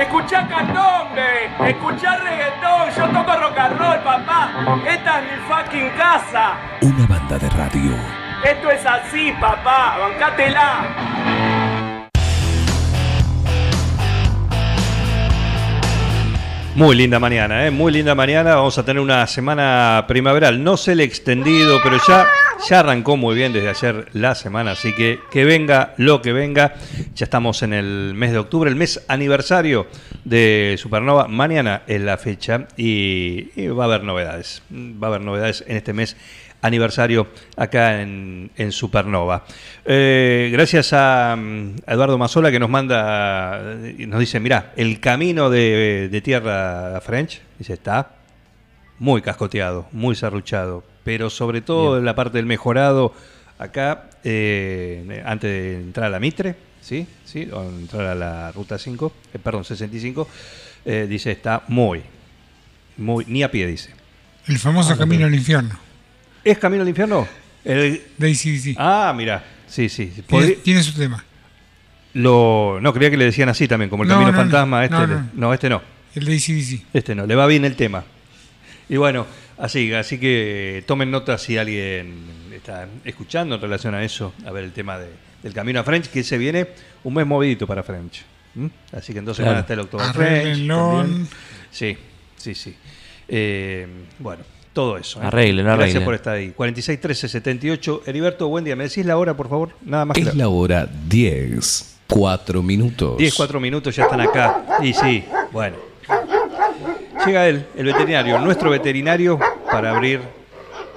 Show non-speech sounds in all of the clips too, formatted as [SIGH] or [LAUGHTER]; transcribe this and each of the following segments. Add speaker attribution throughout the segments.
Speaker 1: Escuchá candombe, escuchá reggaetón, yo toco rock and roll, papá. Esta es mi fucking casa.
Speaker 2: Una banda de radio.
Speaker 1: Esto es así, papá, bancátela.
Speaker 3: Muy linda mañana, ¿eh? muy linda mañana. Vamos a tener una semana primaveral. No sé el extendido, pero ya, ya arrancó muy bien desde ayer la semana. Así que que venga lo que venga. Ya estamos en el mes de octubre, el mes aniversario de Supernova. Mañana es la fecha y, va a haber novedades. Va a haber novedades en este mes aniversario acá en, Supernova. Eh, gracias a, mm, a Eduardo Mazola que nos manda, y nos dice, mirá, el camino de, de tierra a French, dice, está muy cascoteado, muy serruchado, pero sobre todo en la parte del mejorado, acá, eh, antes de entrar a la Mitre, ¿sí? ¿Sí? O entrar a la Ruta 5, eh, perdón, 65, eh, dice, está muy, muy, ni a pie, dice.
Speaker 4: El famoso camino al infierno.
Speaker 3: ¿Es Camino al Infierno? El-
Speaker 4: De ACDC.
Speaker 3: Ah, mira, sí, sí.
Speaker 4: tiene, su tema.
Speaker 3: Lo... No, creía que le decían así también, como el
Speaker 4: No,
Speaker 3: Camino
Speaker 4: no,
Speaker 3: Fantasma.
Speaker 4: no,
Speaker 3: este,
Speaker 4: no,
Speaker 3: le-
Speaker 4: no.
Speaker 3: no, este no.
Speaker 4: El de ACDC.
Speaker 3: Este no, le va bien el tema. Y bueno, así, así que tomen nota si alguien está escuchando en relación a eso, a ver el tema de- del camino a French, que se viene un mes movidito para French. ¿Mm? Así que entonces
Speaker 5: Claro.
Speaker 3: van a estar el October French. Sí, sí, sí. Eh, bueno, todo eso. ¿eh?
Speaker 5: Arreglen,
Speaker 3: Gracias
Speaker 5: arreglen.
Speaker 3: por estar ahí. 46 13 78. Heriberto, buen día. ¿Me decís la hora, por favor? Nada más
Speaker 2: Es la hora 10, 4 minutos.
Speaker 3: 10, 4 minutos ya están acá. Y sí, bueno. Llega él, el veterinario, nuestro veterinario, para abrir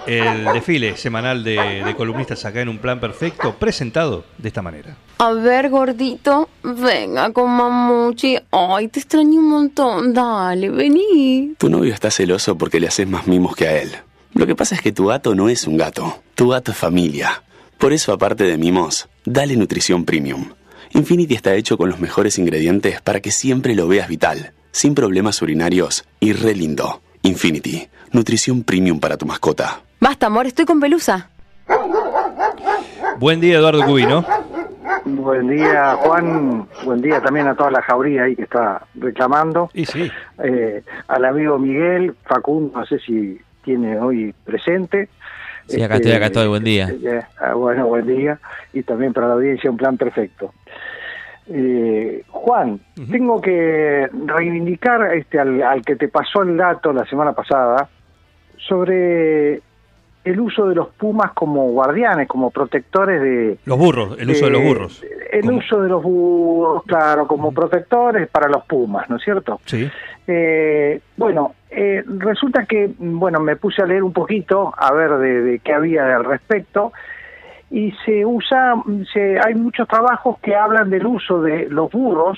Speaker 3: el desfile semanal de, de columnistas acá en un plan perfecto, presentado de esta manera.
Speaker 6: A ver, gordito, venga con mamuchi. Ay, te extraño un montón. Dale, vení.
Speaker 7: Tu novio está celoso porque le haces más mimos que a él. Lo que pasa es que tu gato no es un gato, tu gato es familia. Por eso, aparte de mimos, dale nutrición premium. Infinity está hecho con los mejores ingredientes para que siempre lo veas vital, sin problemas urinarios y re lindo. Infinity, nutrición premium para tu mascota.
Speaker 6: Basta, amor, estoy con pelusa.
Speaker 3: Buen día, Eduardo Cubino.
Speaker 8: Buen día, Juan. Buen día también a toda la jauría ahí que está reclamando.
Speaker 3: Y sí,
Speaker 8: Eh, al amigo Miguel, Facundo, no sé si tiene hoy presente.
Speaker 5: Sí, acá estoy, acá estoy, buen día.
Speaker 8: eh, ah, bueno, buen día. Y también para la audiencia un plan perfecto. Eh, Juan, tengo que reivindicar este, al, al que te pasó el dato la semana pasada sobre el uso de los pumas como guardianes, como protectores de,
Speaker 3: los burros, el uso de los
Speaker 8: eh,
Speaker 3: burros.
Speaker 8: El uso de los burros, claro, como protectores para los pumas, ¿no es cierto?
Speaker 3: Sí,
Speaker 8: Eh, bueno, eh, resulta que, bueno, me puse a leer un poquito a ver de, de qué había al respecto y se usa, se, hay muchos trabajos que hablan del uso de los burros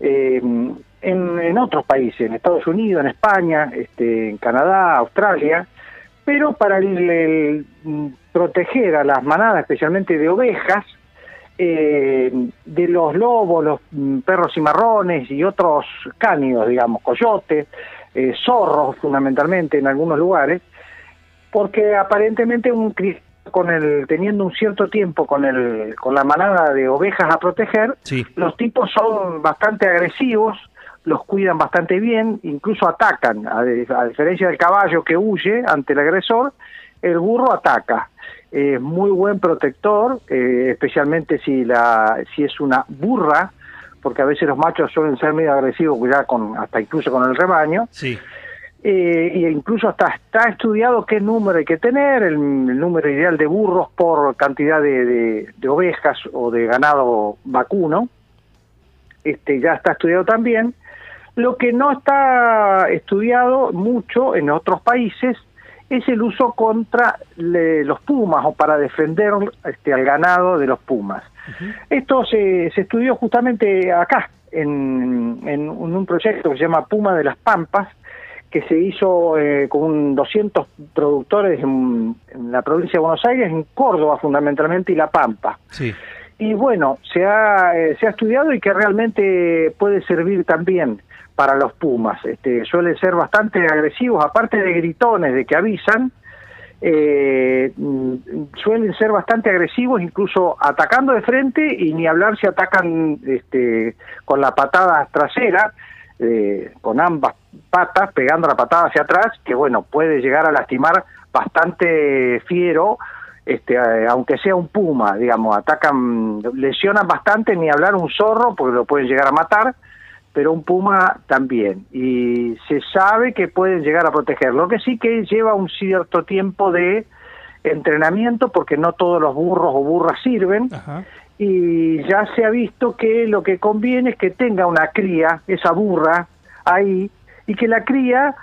Speaker 8: eh, en, en otros países, en Estados Unidos, en España, este, en Canadá, Australia, pero para el- mm, proteger a las manadas, especialmente de ovejas, eh, de los lobos, los mm, perros cimarrones y otros cánidos, digamos, coyotes, eh, zorros fundamentalmente en algunos lugares, porque aparentemente un cri- con el teniendo un cierto tiempo con el con la manada de ovejas a proteger,
Speaker 3: sí.
Speaker 8: los tipos son bastante agresivos, los cuidan bastante bien, incluso atacan, a diferencia del caballo que huye ante el agresor, el burro ataca. Es muy buen protector, eh, especialmente si la si es una burra, porque a veces los machos suelen ser medio agresivos ya con hasta incluso con el rebaño.
Speaker 3: Sí,
Speaker 8: Eh, y incluso hasta está estudiado qué número hay que tener, el, el número ideal de burros por cantidad de, de- de ovejas o de ganado vacuno. Este ya está estudiado también. Lo que no está estudiado mucho en otros países es el uso contra le- los pumas o para defender este, al ganado de los pumas. Esto se, se estudió justamente acá, en, en un proyecto que se llama Puma de las Pampas, que se hizo eh, con 200 productores en, en la provincia de Buenos Aires, en Córdoba fundamentalmente y La Pampa.
Speaker 3: sí.
Speaker 8: Y bueno, se ha, eh, se ha estudiado y que realmente puede servir también para los pumas. Este, suelen ser bastante agresivos, aparte de gritones, de que avisan, eh, suelen ser bastante agresivos, incluso atacando de frente y ni hablar si atacan este, con la patada trasera, eh, con ambas patas, pegando la patada hacia atrás, que bueno, puede llegar a lastimar bastante fiero, este, aunque sea un puma, digamos, atacan, lesionan bastante, ni hablar un zorro, porque lo pueden llegar a matar, pero un puma también. Y se sabe que pueden llegar a proteger. Lo que sí que lleva un cierto tiempo de entrenamiento, porque no todos los burros o burras sirven. Y ya se ha visto que lo que conviene es que tenga una cría, esa burra, ahí, y que la cría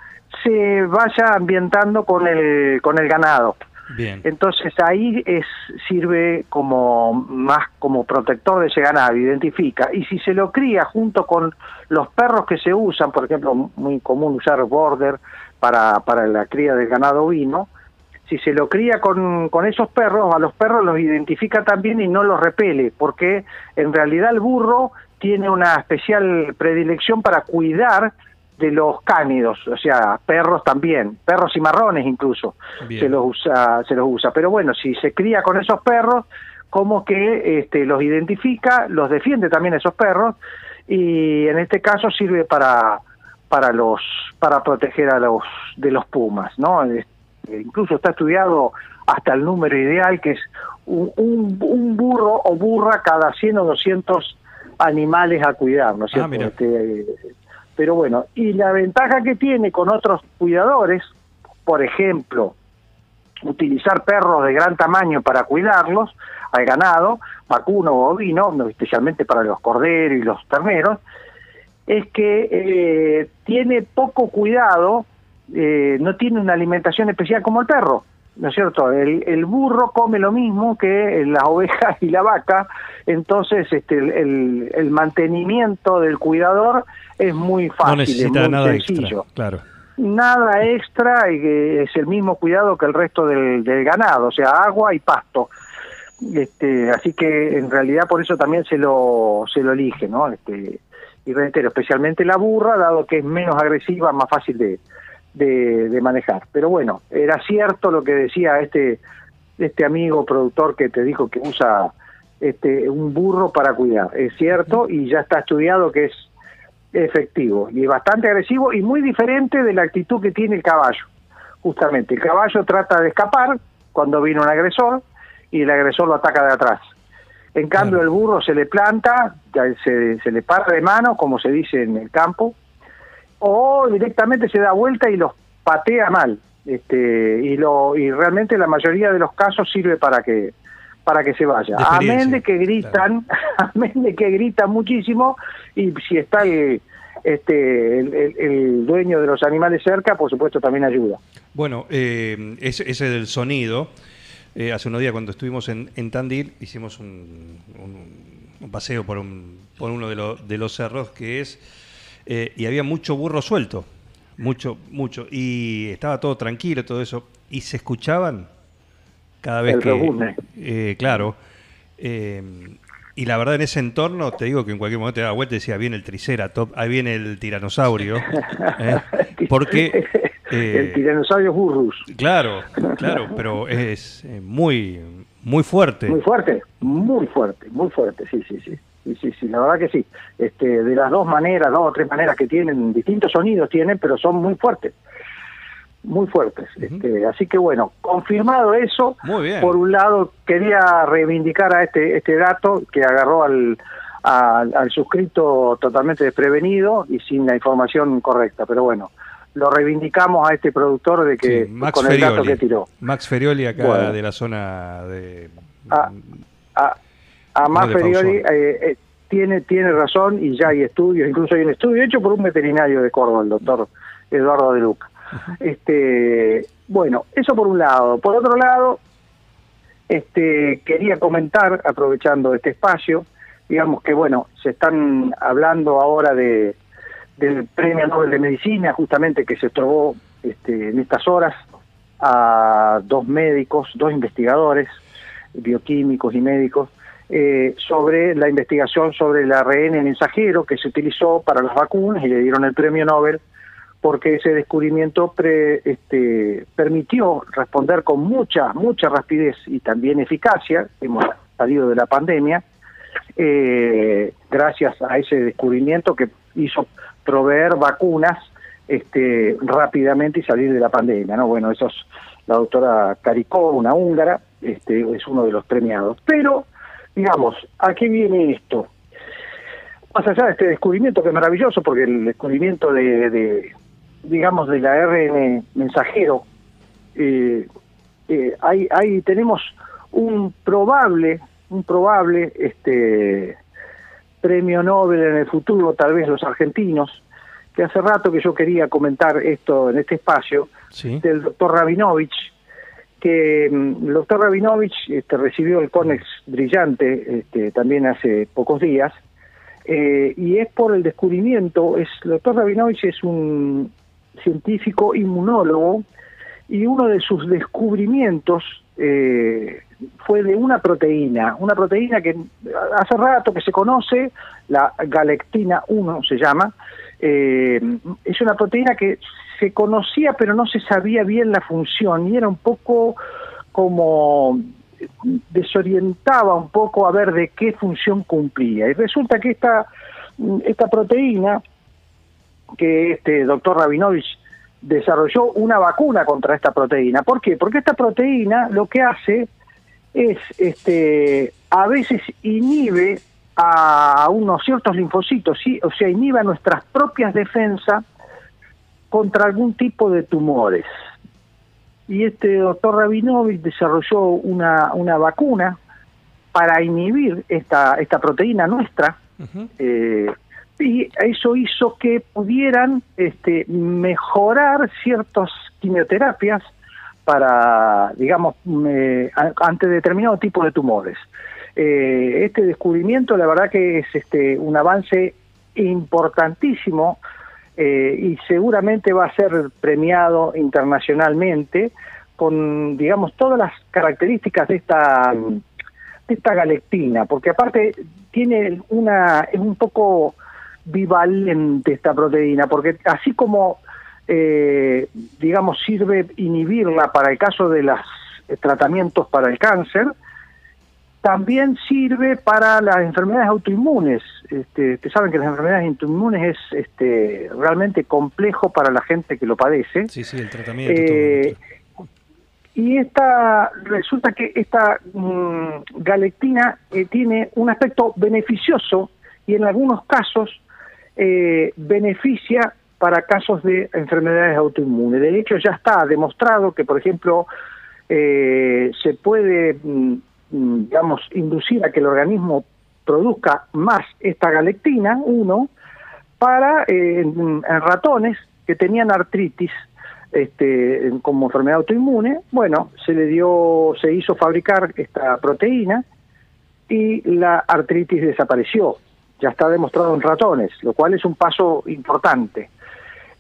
Speaker 8: se vaya ambientando con el, con el ganado.
Speaker 3: Bien.
Speaker 8: Entonces ahí es sirve como más como protector de ese ganado, identifica. Y si se lo cría junto con los perros que se usan, por ejemplo, muy común usar border para, para la cría del ganado ovino, si se lo cría con, con esos perros, a los perros los identifica también y no los repele, porque en realidad el burro tiene una especial predilección para cuidar de los cánidos, o sea, perros también, perros y marrones incluso,
Speaker 3: Bien.
Speaker 8: se los usa, se los usa. Pero bueno, si se cría con esos perros, como que este, los identifica, los defiende también esos perros, y en este caso sirve para para los para proteger a los de los pumas, ¿no? Este, incluso está estudiado hasta el número ideal que es un, un, un burro o burra cada 100 o 200 animales a cuidar, ¿no es
Speaker 3: Ah,
Speaker 8: cierto? Este, pero bueno, y la ventaja que tiene con otros cuidadores, por ejemplo, utilizar perros de gran tamaño para cuidarlos al ganado, vacuno o ovino, no, especialmente para los corderos y los terneros, es que eh, tiene poco cuidado, eh, no tiene una alimentación especial como el perro, ¿no es cierto? El, el burro come lo mismo que las ovejas y la vaca, entonces este, el, el- el mantenimiento del cuidador es muy fácil,
Speaker 3: no necesita
Speaker 8: es muy
Speaker 3: nada
Speaker 8: sencillo
Speaker 3: extra. Claro.
Speaker 8: nada extra es el mismo cuidado que el resto del, del ganado, o sea, agua y pasto. Este, así que en realidad por eso también se lo se lo elige, ¿no? Este, y reitero, especialmente la burra, dado que es menos agresiva, más fácil de, de, de manejar. Pero bueno, era cierto lo que decía este este amigo productor que te dijo que usa este un burro para cuidar. Es cierto y ya está estudiado que es efectivo y bastante agresivo y muy diferente de la actitud que tiene el caballo. Justamente, el caballo trata de escapar cuando viene un agresor y el agresor lo ataca de atrás. En cambio, el burro se le planta, se, se le para de mano, como se dice en el campo, o directamente se da vuelta y los patea mal. Este, y lo y realmente la mayoría de los casos sirve para que para que se vaya. Amén de que gritan, [LAUGHS] amén de que gritan muchísimo y si está el, este el, el- el dueño de los animales cerca, por supuesto también ayuda.
Speaker 3: Bueno, eh, ese, ese del sonido, eh, hace unos días cuando estuvimos en, en Tandil, hicimos un, un- un paseo por, un, por uno de, los- de los cerros que es, eh, y había mucho burro suelto, mucho, mucho, y estaba todo tranquilo, todo eso, y se escuchaban cada vez
Speaker 8: El
Speaker 3: que... eh, claro. eh, y la verdad en ese entorno, te digo que en cualquier momento te daba vuelta y decía, viene el triceratops, ahí viene el tiranosaurio, [LAUGHS] ¿eh? porque... eh,
Speaker 8: el tiranosaurio burrus.
Speaker 3: Claro, claro, pero es muy, muy fuerte.
Speaker 8: Muy fuerte, muy fuerte, muy fuerte, sí, sí, sí. Sí, sí, sí, la verdad que sí. Este, de las dos maneras, dos o tres maneras que tienen, distintos sonidos tienen, pero son muy fuertes. Muy fuertes. este, así que bueno, confirmado eso,
Speaker 3: Muy bien.
Speaker 8: por un lado quería reivindicar a este, este dato que agarró al, al, al suscrito totalmente desprevenido y sin la información correcta, pero bueno, lo reivindicamos a este productor de que
Speaker 3: Sí, Max
Speaker 8: con el dato que tiró.
Speaker 3: Max Ferioli acá
Speaker 8: Bueno.
Speaker 3: de la zona de...
Speaker 8: a, a, a
Speaker 3: No,
Speaker 8: más
Speaker 3: de
Speaker 8: Ferioli
Speaker 3: Pausón.
Speaker 8: eh, eh, tiene tiene razón y ya hay estudios, incluso hay un estudio hecho por un veterinario de Córdoba, el doctor Eduardo de Luca. Este, bueno, eso por un lado. Por otro lado, este quería comentar, aprovechando este espacio, digamos que bueno, se están hablando ahora de del Premio Nobel de Medicina, justamente que se otorgó este, en estas horas a dos médicos, dos investigadores, bioquímicos y médicos, eh, sobre la investigación sobre el ARN mensajero que se utilizó para las vacunas y le dieron el premio Nobel porque ese descubrimiento pre- este, permitió responder con mucha, mucha rapidez y también eficacia, hemos salido de la pandemia, eh, gracias a ese descubrimiento que hizo proveer vacunas este, rápidamente y salir de la pandemia. ¿no? Bueno, eso es la doctora Caricó, una húngara, este, es uno de los premiados. Pero, digamos, ¿a qué viene esto? Más allá de este descubrimiento que es maravilloso, porque el descubrimiento de, de digamos, de la ARN mensajero, eh, eh, ahí, ahí tenemos un probable, un probable este premio Nobel en el futuro, tal vez los argentinos, que hace rato que yo quería comentar esto en este espacio,
Speaker 3: Sí.
Speaker 8: del doctor Rabinovich, que mm, el doctor Rabinovich este, recibió el CONEX brillante este, también hace pocos días, eh, y es por el descubrimiento, es, el doctor Rabinovich es un científico inmunólogo, y uno de sus descubrimientos eh, fue de una proteína, una proteína que hace rato que se conoce, la galectina 1 se llama, eh, es una proteína que se conocía pero no se sabía bien la función y era un poco como desorientaba un poco a ver de qué función cumplía. Y resulta que esta, esta proteína que este doctor Rabinovich desarrolló una vacuna contra esta proteína. ¿Por qué? Porque esta proteína lo que hace es, este, a veces inhibe a unos ciertos linfocitos, ¿sí? o sea, inhibe a nuestras propias defensas contra algún tipo de tumores. Y este doctor Rabinovich desarrolló una, una vacuna para inhibir esta, esta proteína nuestra, eh, y eso hizo que pudieran este, mejorar ciertas quimioterapias para, digamos, eh, ante determinado tipo de tumores. Eh, este descubrimiento, la verdad que es este, un avance importantísimo eh, y seguramente va a ser premiado internacionalmente con, digamos, todas las características de esta de esta galectina, porque aparte tiene una es un poco bivalente esta proteína, porque así como eh, digamos sirve inhibirla para el caso de los tratamientos para el cáncer, también sirve para las enfermedades autoinmunes. Este, ustedes saben que las enfermedades autoinmunes es este, realmente complejo para la gente que lo padece.
Speaker 3: Sí, sí, el tratamiento.
Speaker 8: Eh, y esta resulta que esta mm, galectina eh, tiene un aspecto beneficioso y en algunos casos eh, beneficia para casos de enfermedades autoinmunes. De hecho, ya está demostrado que, por ejemplo, eh, se puede, mm, digamos, inducir a que el organismo produzca más esta galectina, uno, para eh, en, en ratones que tenían artritis este, como enfermedad autoinmune, bueno, se le dio, se hizo fabricar esta proteína y la artritis desapareció. Ya está demostrado en ratones, lo cual es un paso importante.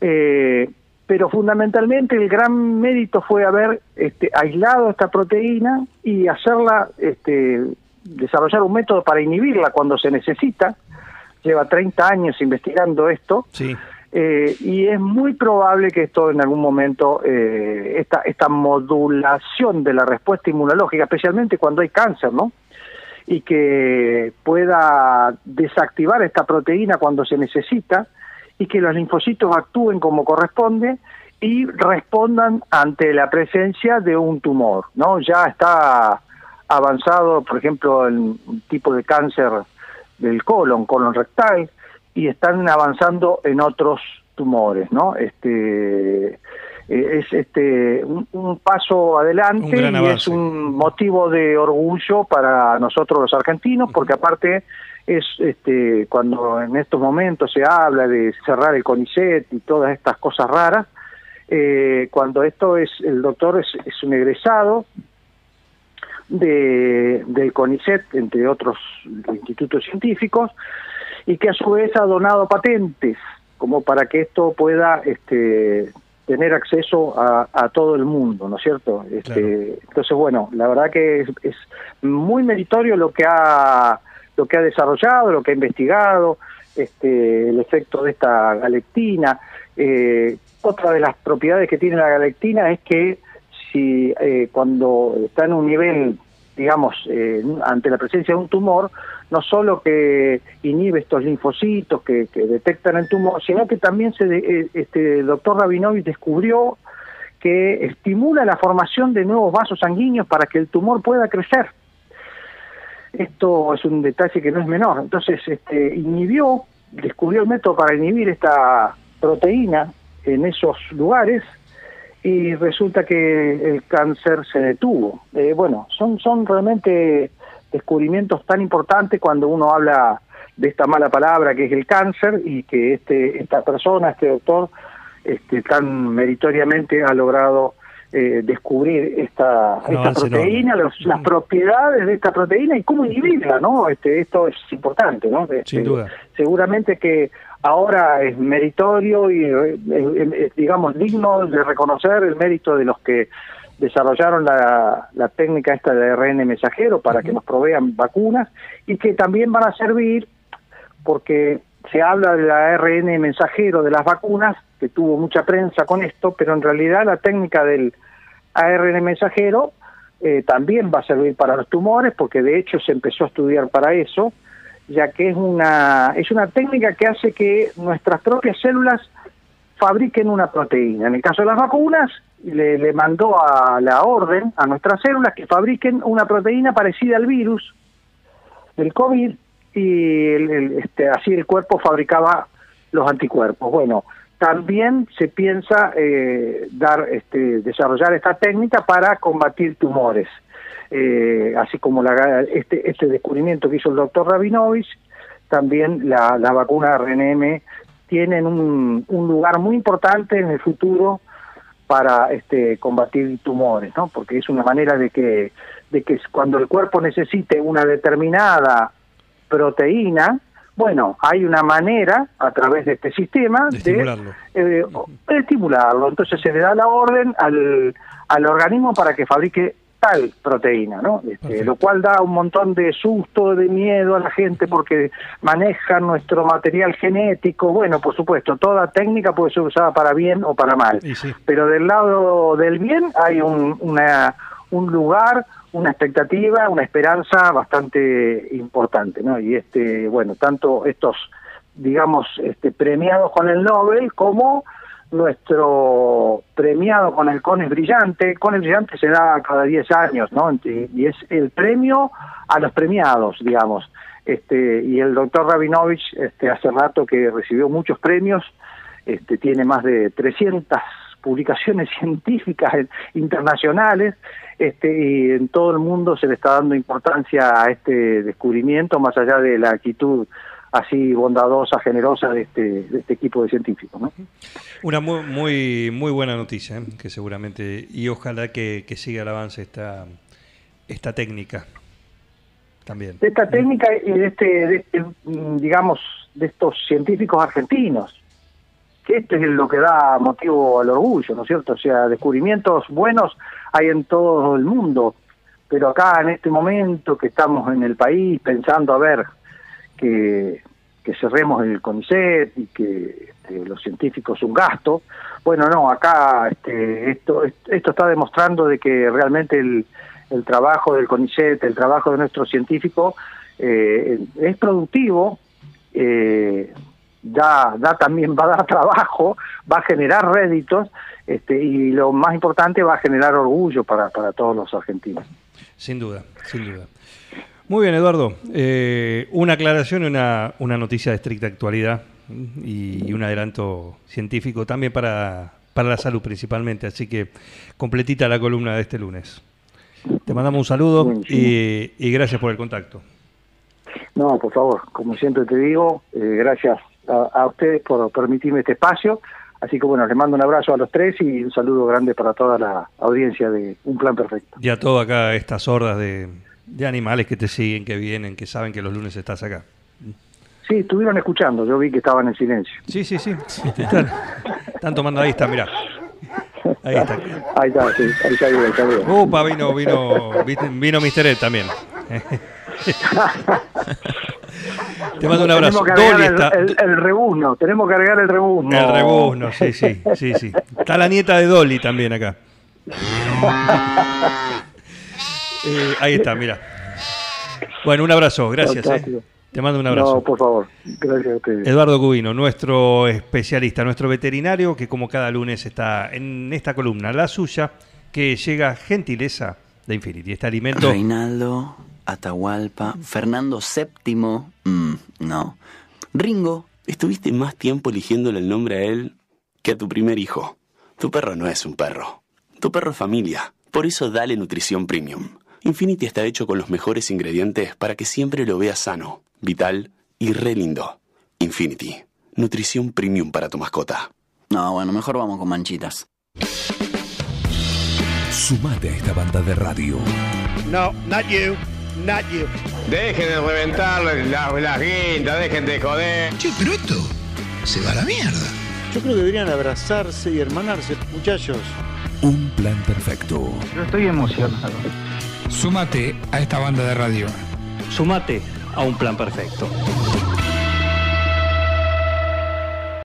Speaker 8: Eh, pero fundamentalmente el gran mérito fue haber este, aislado esta proteína y hacerla, este, desarrollar un método para inhibirla cuando se necesita. Lleva 30 años investigando esto.
Speaker 3: Sí.
Speaker 8: Eh, y es muy probable que esto en algún momento, eh, esta, esta modulación de la respuesta inmunológica, especialmente cuando hay cáncer, ¿no? Y que pueda desactivar esta proteína cuando se necesita y que los linfocitos actúen como corresponde y respondan ante la presencia de un tumor, ¿no? Ya está avanzado, por ejemplo, el tipo de cáncer del colon, colon rectal, y están avanzando en otros tumores, ¿no? Este es este un, un paso adelante
Speaker 3: Un
Speaker 8: y es un motivo de orgullo para nosotros los argentinos, porque aparte es este cuando en estos momentos se habla de cerrar el CONICET y todas estas cosas raras, eh, cuando esto es el doctor es, es un egresado de, del CONICET, entre otros institutos científicos, y que a su vez ha donado patentes como para que esto pueda este, tener acceso a, a todo el mundo, ¿no es cierto? Este, Entonces, bueno, la verdad que es, es muy meritorio lo que ha lo que ha desarrollado, lo que ha investigado, este, el efecto de esta galectina. Eh, otra de las propiedades que tiene la galectina es que si eh, cuando está en un nivel, digamos, eh, ante la presencia de un tumor, no solo que inhibe estos linfocitos que, detectan el tumor, sino que también se de- eh, este, el doctor Rabinovich descubrió que estimula la formación de nuevos vasos sanguíneos para que el tumor pueda crecer. Esto es un detalle que no es menor. Entonces, este, inhibió, descubrió el método para inhibir esta proteína en esos lugares y resulta que el cáncer se detuvo. Eh, bueno, son, son realmente descubrimientos tan importantes cuando uno habla de esta mala palabra que es el cáncer y que este esta persona, este doctor, este, tan meritoriamente ha logrado eh, descubrir esta, esta proteína, los- las propiedades de esta proteína y cómo inhibirla, ¿no? Este, esto es importante, ¿no? Este,
Speaker 3: Sin duda.
Speaker 8: Seguramente que ahora es meritorio y eh, digamos digno de reconocer el mérito de los que desarrollaron la, la técnica esta de ARN mensajero para que nos provean vacunas y que también van a servir porque se habla del ARN mensajero de las vacunas, que tuvo mucha prensa con esto, pero en realidad la técnica del ARN mensajero eh, también va a servir para los tumores, porque de hecho se empezó a estudiar para eso, ya que es una, es una técnica que hace que nuestras propias células fabriquen una proteína. En el caso de las vacunas, le, le mandó a la orden a nuestras células que fabriquen una proteína parecida al virus del COVID y el- este, así el cuerpo fabricaba los anticuerpos. Bueno, también se piensa eh, dar, este, desarrollar esta técnica para combatir tumores, Eh, así como la, este, este descubrimiento que hizo el doctor Rabinovich, también la, la vacuna RNM tienen un, un lugar muy importante en el futuro para este, combatir tumores, ¿no? Porque es una manera de que, de que cuando el cuerpo necesite una determinada proteína, bueno, hay una manera a través de este sistema
Speaker 3: De
Speaker 8: eh, de estimularlo. Entonces se le da la orden al, al organismo para que fabrique tal proteína, ¿no? Este, lo cual da un montón de susto, de miedo a la gente porque manejan nuestro material genético. Bueno, por supuesto, toda técnica puede ser usada para bien o para mal.
Speaker 3: Sí.
Speaker 8: Pero del lado del bien hay un, una, un lugar, una expectativa, una esperanza bastante importante, ¿no? Y este, bueno, tanto estos, digamos, este, premiados con el Nobel como nuestro premiado con el CONES Brillante. CONES Brillante se da cada 10 años, ¿no? Y es el premio a los premiados, digamos. Este, y el doctor Rabinovich, este, hace rato que recibió muchos premios, este, tiene más de 300 publicaciones [LAUGHS] científicas en- internacionales este, y en todo el mundo se le está dando importancia a este descubrimiento más allá de la actitud así bondadosa, generosa de este, de este equipo de científicos. ¿no?
Speaker 3: Una muy, muy, muy buena noticia, ¿eh? que seguramente, y ojalá que, que siga el avance esta, esta técnica también.
Speaker 8: de esta técnica y de este, de este, mm, digamos, de estos científicos argentinos, que esto es lo que da motivo al orgullo, ¿no es cierto? O sea, descubrimientos buenos hay en todo el mundo, pero acá en este momento que estamos en el país pensando a ver que, cerremos el CONICET y que este, los científicos un gasto, bueno, no, acá este, esto, esto está demostrando de que realmente el, el trabajo del CONICET, el trabajo de nuestros científicos eh, es productivo, eh, da, da también [LAUGHS] va a dar trabajo, va a generar réditos este, y lo más importante va a generar orgullo para, para todos los argentinos.
Speaker 3: Sin duda, sin duda. Muy bien, Eduardo. Eh, una aclaración y una, una noticia de estricta actualidad y, y un adelanto científico también para, para la salud principalmente. Así que completita la columna de este lunes. Te mandamos un saludo y gracias por el contacto.
Speaker 8: No, por favor, como siempre te digo, eh, gracias a, a ustedes por permitirme este espacio. Así que bueno, les mando un abrazo a los tres y un saludo grande para toda la audiencia de Un Plan Perfecto.
Speaker 3: Y a todo acá estas hordas de, de animales que te siguen, que vienen, que saben que los lunes estás acá.
Speaker 8: Sí, estuvieron escuchando, yo vi que estaban en silencio.
Speaker 3: Sí, sí, sí. Están, están tomando, ahí está, mirá. Ahí está.
Speaker 8: Ahí está, sí, ahí está bien, está bien.
Speaker 3: Upa, vino, vino, vino Mr. Ed también. Te mando un abrazo.
Speaker 8: Tenemos que
Speaker 3: está.
Speaker 8: el, el rebuzno, tenemos que agregar el rebuzno.
Speaker 3: El rebuzno, sí, sí, sí, sí. Está la nieta de Dolly también acá. [LAUGHS] Eh, ahí está, mira. Bueno, un abrazo, gracias. eh. Te mando un abrazo.
Speaker 8: No, por favor, gracias a ustedes.
Speaker 3: Eduardo Cubino, nuestro especialista, nuestro veterinario, que como cada lunes está en esta columna, la suya, que llega gentileza de Infinity. Este alimento
Speaker 9: Reinaldo, Atahualpa, Fernando VII, mm, no. Ringo,
Speaker 7: Estuviste más tiempo eligiéndole el nombre a él que a tu primer hijo. Tu perro no es un perro. Tu perro es familia. Por eso dale nutrición premium. Infinity está hecho con los mejores ingredientes para que siempre lo veas sano, vital y re lindo. Infinity. Nutrición premium para tu mascota.
Speaker 9: no, bueno, mejor vamos con manchitas.
Speaker 2: Sumate a esta banda de radio.
Speaker 10: No, not you, not you.
Speaker 1: Dejen de reventar las, las guindas, dejen de joder.
Speaker 10: Che, pero esto se va a la mierda. Yo creo que deberían abrazarse y hermanarse, muchachos.
Speaker 2: Un plan perfecto.
Speaker 8: Yo estoy emocionado.
Speaker 4: Súmate a esta banda de radio.
Speaker 11: Sumate a un plan perfecto.